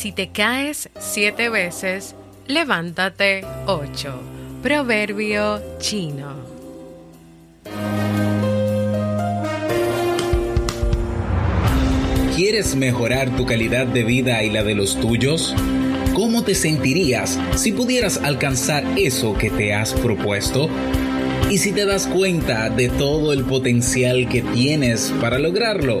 Si te caes siete veces, levántate ocho. Proverbio chino. ¿Quieres mejorar tu calidad de vida y la de los tuyos? ¿Cómo te sentirías si pudieras alcanzar eso que te has propuesto? ¿Y si te das cuenta de todo el potencial que tienes para lograrlo?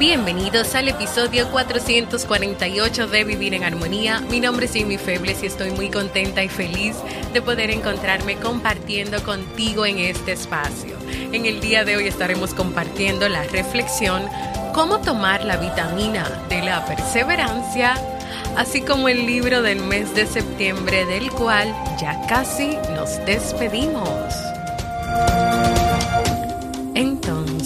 Bienvenidos al episodio 448 de Vivir en Armonía. Mi nombre es Jimmy Febles y estoy muy contenta y feliz de poder encontrarme compartiendo contigo en este espacio. En el día de hoy estaremos compartiendo la reflexión Cómo tomar la vitamina de la perseverancia, así como el libro del mes de septiembre del cual ya casi nos despedimos.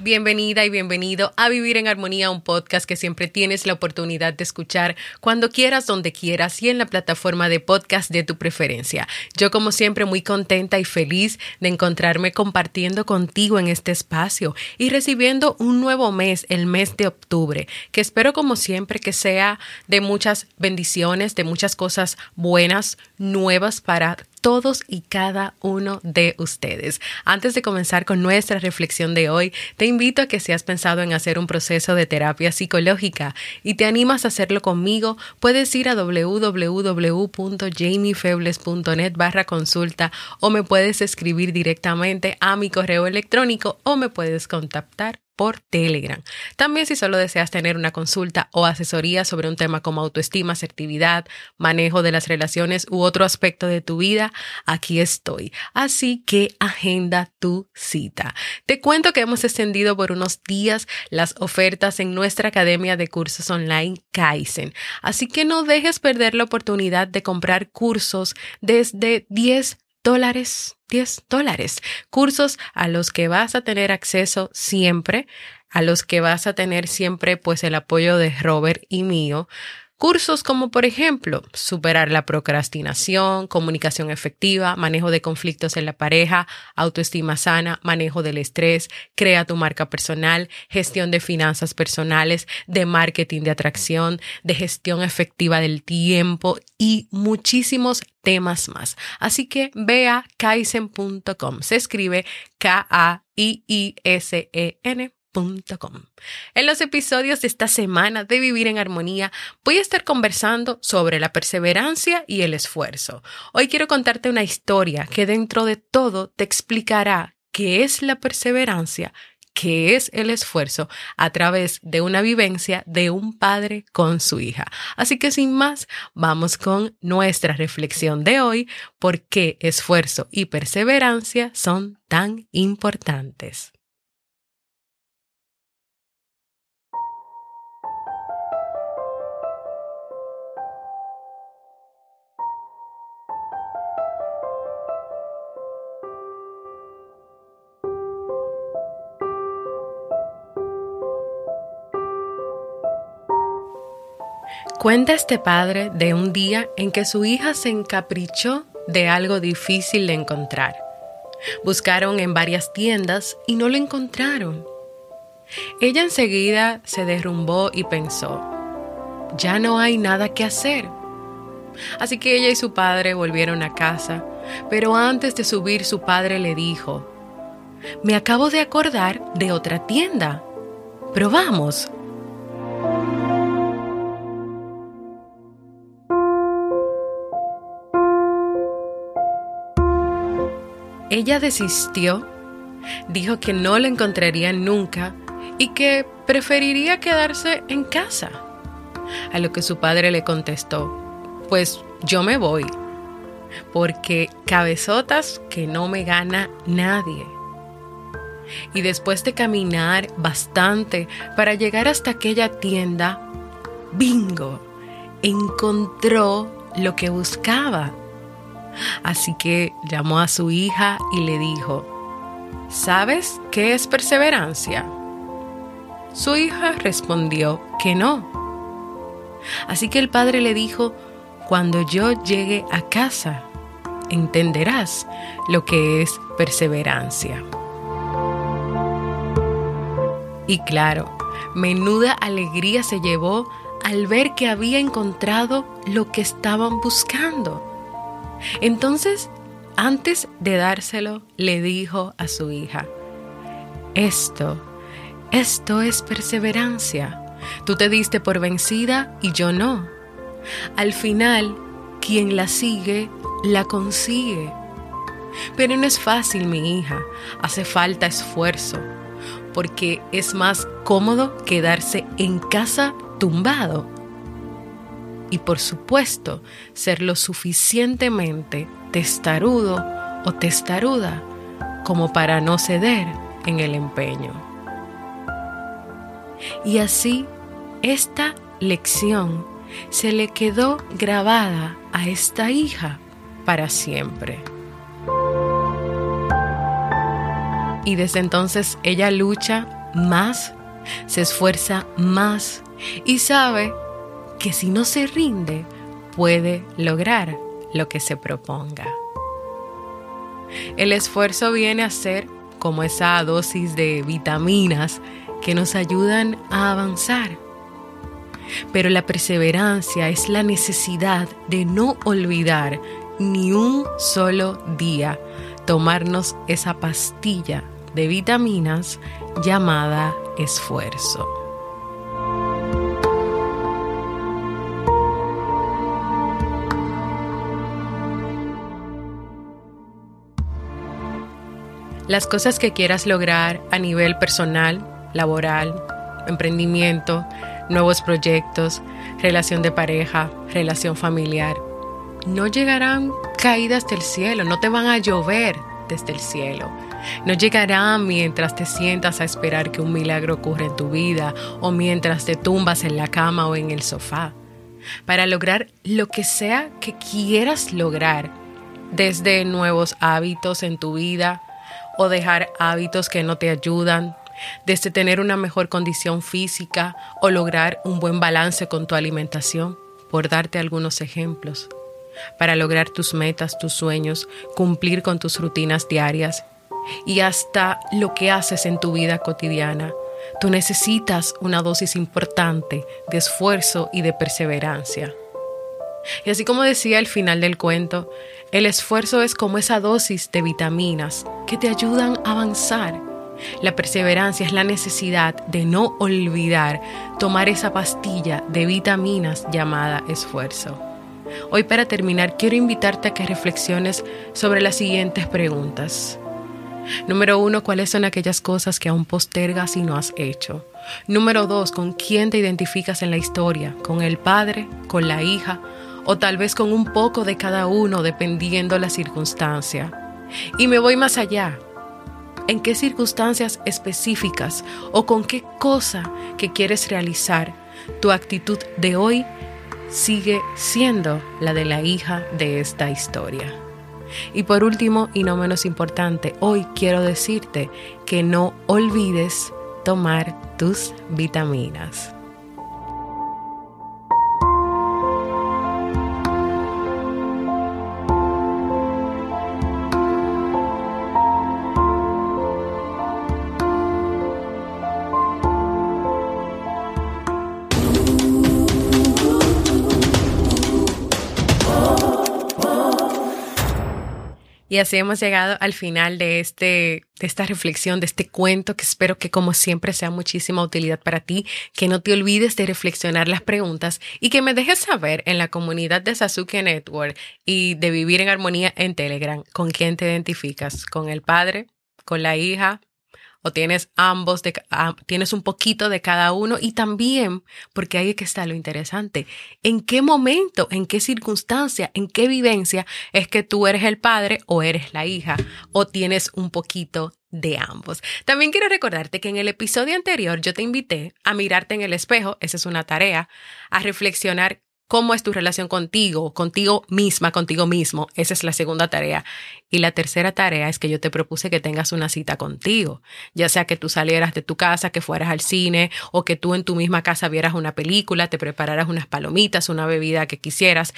Bienvenida y bienvenido a Vivir en Armonía, un podcast que siempre tienes la oportunidad de escuchar cuando quieras, donde quieras y en la plataforma de podcast de tu preferencia. Yo como siempre muy contenta y feliz de encontrarme compartiendo contigo en este espacio y recibiendo un nuevo mes, el mes de octubre, que espero como siempre que sea de muchas bendiciones, de muchas cosas buenas, nuevas para todos y cada uno de ustedes. Antes de comenzar con nuestra reflexión de hoy, te invito a que si has pensado en hacer un proceso de terapia psicológica y te animas a hacerlo conmigo, puedes ir a www.jamiefebles.net barra consulta o me puedes escribir directamente a mi correo electrónico o me puedes contactar por Telegram. También si solo deseas tener una consulta o asesoría sobre un tema como autoestima, asertividad, manejo de las relaciones u otro aspecto de tu vida, aquí estoy. Así que agenda tu cita. Te cuento que hemos extendido por unos días las ofertas en nuestra academia de cursos online Kaizen. Así que no dejes perder la oportunidad de comprar cursos desde 10 dólares, 10 dólares. Cursos a los que vas a tener acceso siempre, a los que vas a tener siempre pues el apoyo de Robert y mío Cursos como por ejemplo superar la procrastinación, comunicación efectiva, manejo de conflictos en la pareja, autoestima sana, manejo del estrés, crea tu marca personal, gestión de finanzas personales, de marketing de atracción, de gestión efectiva del tiempo y muchísimos temas más. Así que ve a kaizen.com. Se escribe K-A-I-I-S-E-N en los episodios de esta semana de Vivir en Armonía voy a estar conversando sobre la perseverancia y el esfuerzo. Hoy quiero contarte una historia que dentro de todo te explicará qué es la perseverancia, qué es el esfuerzo a través de una vivencia de un padre con su hija. Así que sin más, vamos con nuestra reflexión de hoy, por qué esfuerzo y perseverancia son tan importantes. Cuenta este padre de un día en que su hija se encaprichó de algo difícil de encontrar. Buscaron en varias tiendas y no lo encontraron. Ella enseguida se derrumbó y pensó, ya no hay nada que hacer. Así que ella y su padre volvieron a casa, pero antes de subir su padre le dijo, me acabo de acordar de otra tienda. Probamos. Ella desistió, dijo que no la encontraría nunca y que preferiría quedarse en casa. A lo que su padre le contestó, pues yo me voy, porque cabezotas que no me gana nadie. Y después de caminar bastante para llegar hasta aquella tienda, bingo, encontró lo que buscaba. Así que llamó a su hija y le dijo, ¿sabes qué es perseverancia? Su hija respondió que no. Así que el padre le dijo, cuando yo llegue a casa, entenderás lo que es perseverancia. Y claro, menuda alegría se llevó al ver que había encontrado lo que estaban buscando. Entonces, antes de dárselo, le dijo a su hija, esto, esto es perseverancia. Tú te diste por vencida y yo no. Al final, quien la sigue, la consigue. Pero no es fácil, mi hija. Hace falta esfuerzo, porque es más cómodo quedarse en casa tumbado. Y por supuesto, ser lo suficientemente testarudo o testaruda como para no ceder en el empeño. Y así, esta lección se le quedó grabada a esta hija para siempre. Y desde entonces ella lucha más, se esfuerza más y sabe que si no se rinde, puede lograr lo que se proponga. El esfuerzo viene a ser como esa dosis de vitaminas que nos ayudan a avanzar. Pero la perseverancia es la necesidad de no olvidar ni un solo día tomarnos esa pastilla de vitaminas llamada esfuerzo. Las cosas que quieras lograr a nivel personal, laboral, emprendimiento, nuevos proyectos, relación de pareja, relación familiar, no llegarán caídas del cielo, no te van a llover desde el cielo. No llegarán mientras te sientas a esperar que un milagro ocurra en tu vida o mientras te tumbas en la cama o en el sofá. Para lograr lo que sea que quieras lograr, desde nuevos hábitos en tu vida, o dejar hábitos que no te ayudan, desde tener una mejor condición física o lograr un buen balance con tu alimentación, por darte algunos ejemplos. Para lograr tus metas, tus sueños, cumplir con tus rutinas diarias y hasta lo que haces en tu vida cotidiana, tú necesitas una dosis importante de esfuerzo y de perseverancia. Y así como decía al final del cuento, el esfuerzo es como esa dosis de vitaminas que te ayudan a avanzar. La perseverancia es la necesidad de no olvidar tomar esa pastilla de vitaminas llamada esfuerzo. Hoy para terminar quiero invitarte a que reflexiones sobre las siguientes preguntas. Número uno, ¿cuáles son aquellas cosas que aún postergas y no has hecho? Número dos, ¿con quién te identificas en la historia? ¿Con el padre? ¿Con la hija? O tal vez con un poco de cada uno dependiendo la circunstancia. Y me voy más allá. ¿En qué circunstancias específicas o con qué cosa que quieres realizar tu actitud de hoy sigue siendo la de la hija de esta historia? Y por último, y no menos importante, hoy quiero decirte que no olvides tomar tus vitaminas. Y así hemos llegado al final de, este, de esta reflexión, de este cuento, que espero que como siempre sea muchísima utilidad para ti, que no te olvides de reflexionar las preguntas y que me dejes saber en la comunidad de Sasuke Network y de Vivir en Armonía en Telegram con quién te identificas, con el padre, con la hija, o tienes ambos, de, tienes un poquito de cada uno y también, porque ahí es que está lo interesante, en qué momento, en qué circunstancia, en qué vivencia es que tú eres el padre o eres la hija o tienes un poquito de ambos. También quiero recordarte que en el episodio anterior yo te invité a mirarte en el espejo, esa es una tarea, a reflexionar cómo es tu relación contigo, contigo misma, contigo mismo. Esa es la segunda tarea. Y la tercera tarea es que yo te propuse que tengas una cita contigo, ya sea que tú salieras de tu casa, que fueras al cine o que tú en tu misma casa vieras una película, te prepararas unas palomitas, una bebida que quisieras.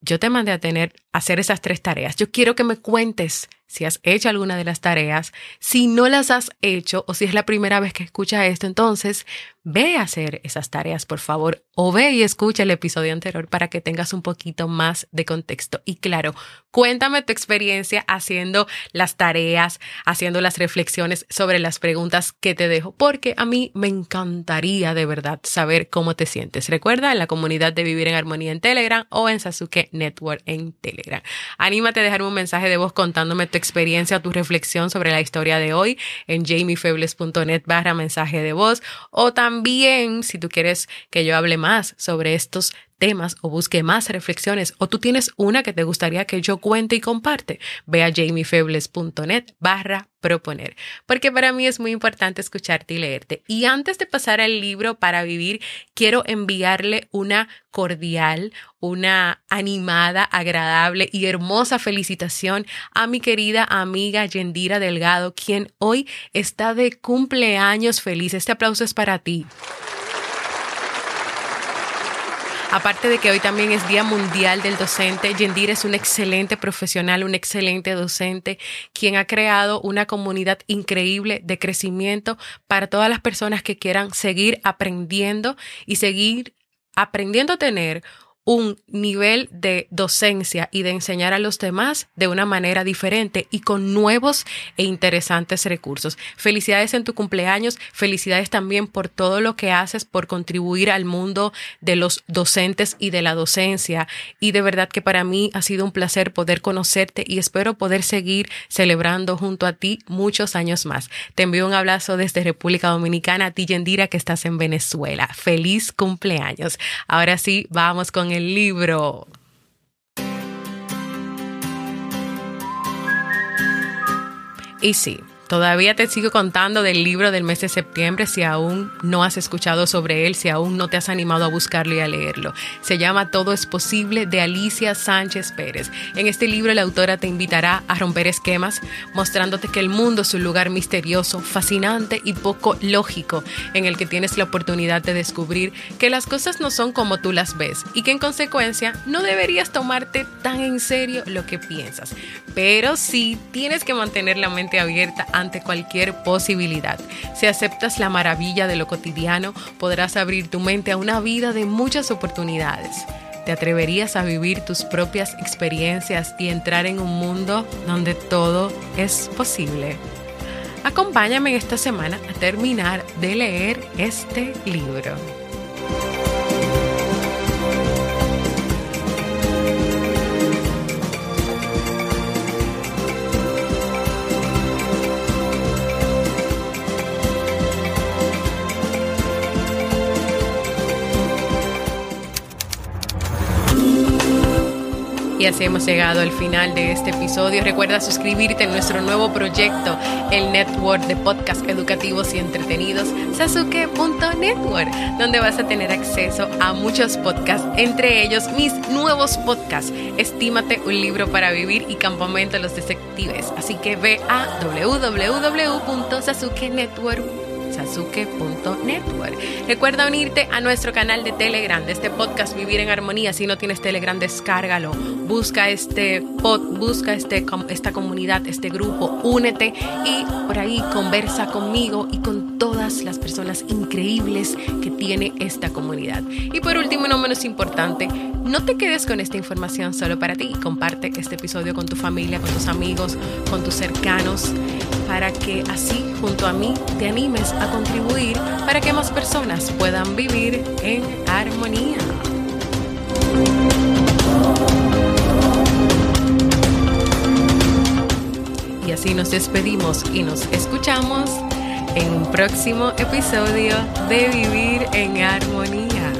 Yo te mandé a tener hacer esas tres tareas. Yo quiero que me cuentes si has hecho alguna de las tareas. Si no las has hecho o si es la primera vez que escuchas esto, entonces ve a hacer esas tareas, por favor, o ve y escucha el episodio anterior para que tengas un poquito más de contexto. Y claro, cuéntame tu experiencia haciendo las tareas, haciendo las reflexiones sobre las preguntas que te dejo, porque a mí me encantaría de verdad saber cómo te sientes. Recuerda en la comunidad de Vivir en Armonía en Telegram o en Sasuke Network en Telegram. Anímate a dejarme un mensaje de voz contándome tu experiencia, tu reflexión sobre la historia de hoy en jamiefebles.net barra mensaje de voz o también si tú quieres que yo hable más sobre estos temas o busque más reflexiones o tú tienes una que te gustaría que yo cuente y comparte, ve a jamiefebles.net barra proponer, porque para mí es muy importante escucharte y leerte. Y antes de pasar al libro para vivir, quiero enviarle una cordial, una animada, agradable y hermosa felicitación a mi querida amiga Yendira Delgado, quien hoy está de cumpleaños feliz. Este aplauso es para ti. Aparte de que hoy también es Día Mundial del Docente, Yendira es un excelente profesional, un excelente docente, quien ha creado una comunidad increíble de crecimiento para todas las personas que quieran seguir aprendiendo y seguir aprendiendo a tener un nivel de docencia y de enseñar a los demás de una manera diferente y con nuevos e interesantes recursos. Felicidades en tu cumpleaños, felicidades también por todo lo que haces por contribuir al mundo de los docentes y de la docencia. Y de verdad que para mí ha sido un placer poder conocerte y espero poder seguir celebrando junto a ti muchos años más. Te envío un abrazo desde República Dominicana a ti, Yendira, que estás en Venezuela. Feliz cumpleaños. Ahora sí, vamos con el libro. Y sí, Todavía te sigo contando del libro del mes de septiembre si aún no has escuchado sobre él, si aún no te has animado a buscarlo y a leerlo. Se llama Todo es posible de Alicia Sánchez Pérez. En este libro la autora te invitará a romper esquemas, mostrándote que el mundo es un lugar misterioso, fascinante y poco lógico, en el que tienes la oportunidad de descubrir que las cosas no son como tú las ves y que en consecuencia no deberías tomarte tan en serio lo que piensas. Pero sí tienes que mantener la mente abierta ante cualquier posibilidad. Si aceptas la maravilla de lo cotidiano, podrás abrir tu mente a una vida de muchas oportunidades. ¿Te atreverías a vivir tus propias experiencias y entrar en un mundo donde todo es posible? Acompáñame esta semana a terminar de leer este libro. Y así hemos llegado al final de este episodio. Recuerda suscribirte en nuestro nuevo proyecto, el Network de Podcast Educativos y Entretenidos, sasuke.network, donde vas a tener acceso a muchos podcasts, entre ellos mis nuevos podcasts, Estímate un libro para vivir y Campamento de los Detectives. Así que ve a www.sasukenetwork.com sasuke.network. Recuerda unirte a nuestro canal de Telegram de este podcast Vivir en Armonía. Si no tienes Telegram, descárgalo. Busca este pod, busca este, esta comunidad, este grupo, únete y por ahí conversa conmigo y con todas las personas increíbles que tiene esta comunidad. Y por último, no menos importante, no te quedes con esta información solo para ti. Comparte este episodio con tu familia, con tus amigos, con tus cercanos, para que así junto a mí te animes contribuir para que más personas puedan vivir en armonía. Y así nos despedimos y nos escuchamos en un próximo episodio de Vivir en Armonía.